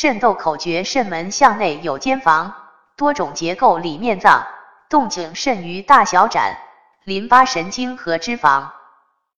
肾窦口诀肾门向内有间房多种结构里面脏动静肾于大小展淋巴神经和脂肪。